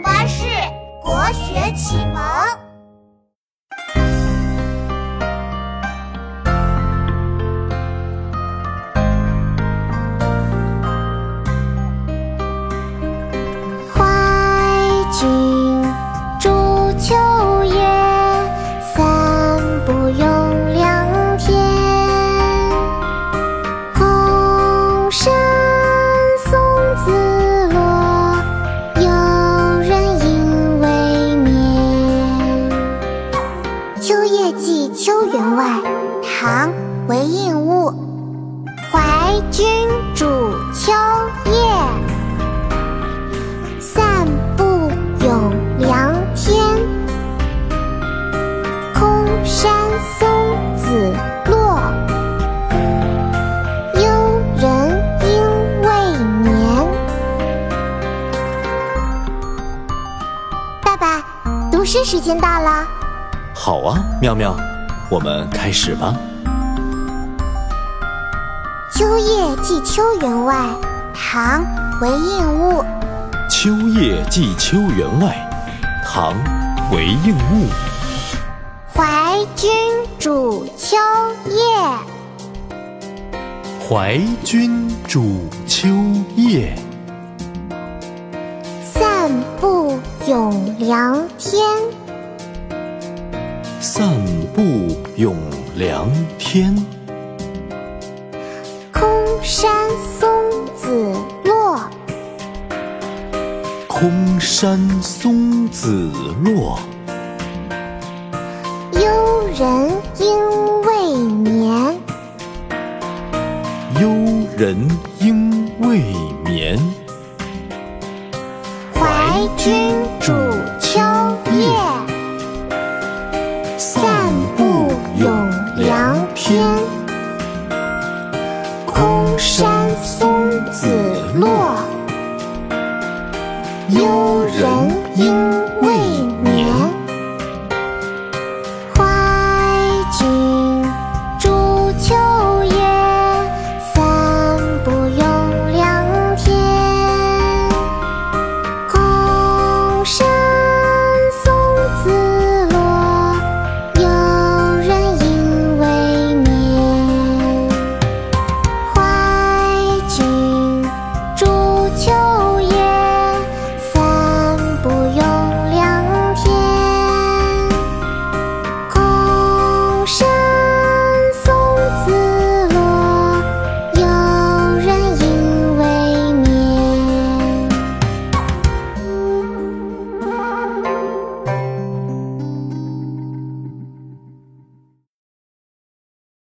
巴士国学启蒙。怀君中秋夜寄秋员外》唐·韦应物。怀君逐秋夜。散步咏凉天，空山松子落，幽人应未眠。爸爸，读诗时间到了。好啊，妙妙，我们开始吧。《秋夜寄秋员外》唐·韦应物。《秋夜寄秋员外》唐·韦应物。怀君逐秋夜。怀君逐秋夜。散步咏凉天。散步咏凉天。空山松子落。空山松子落。幽人应未眠。幽人应未眠。怀君山松子落。幽人应未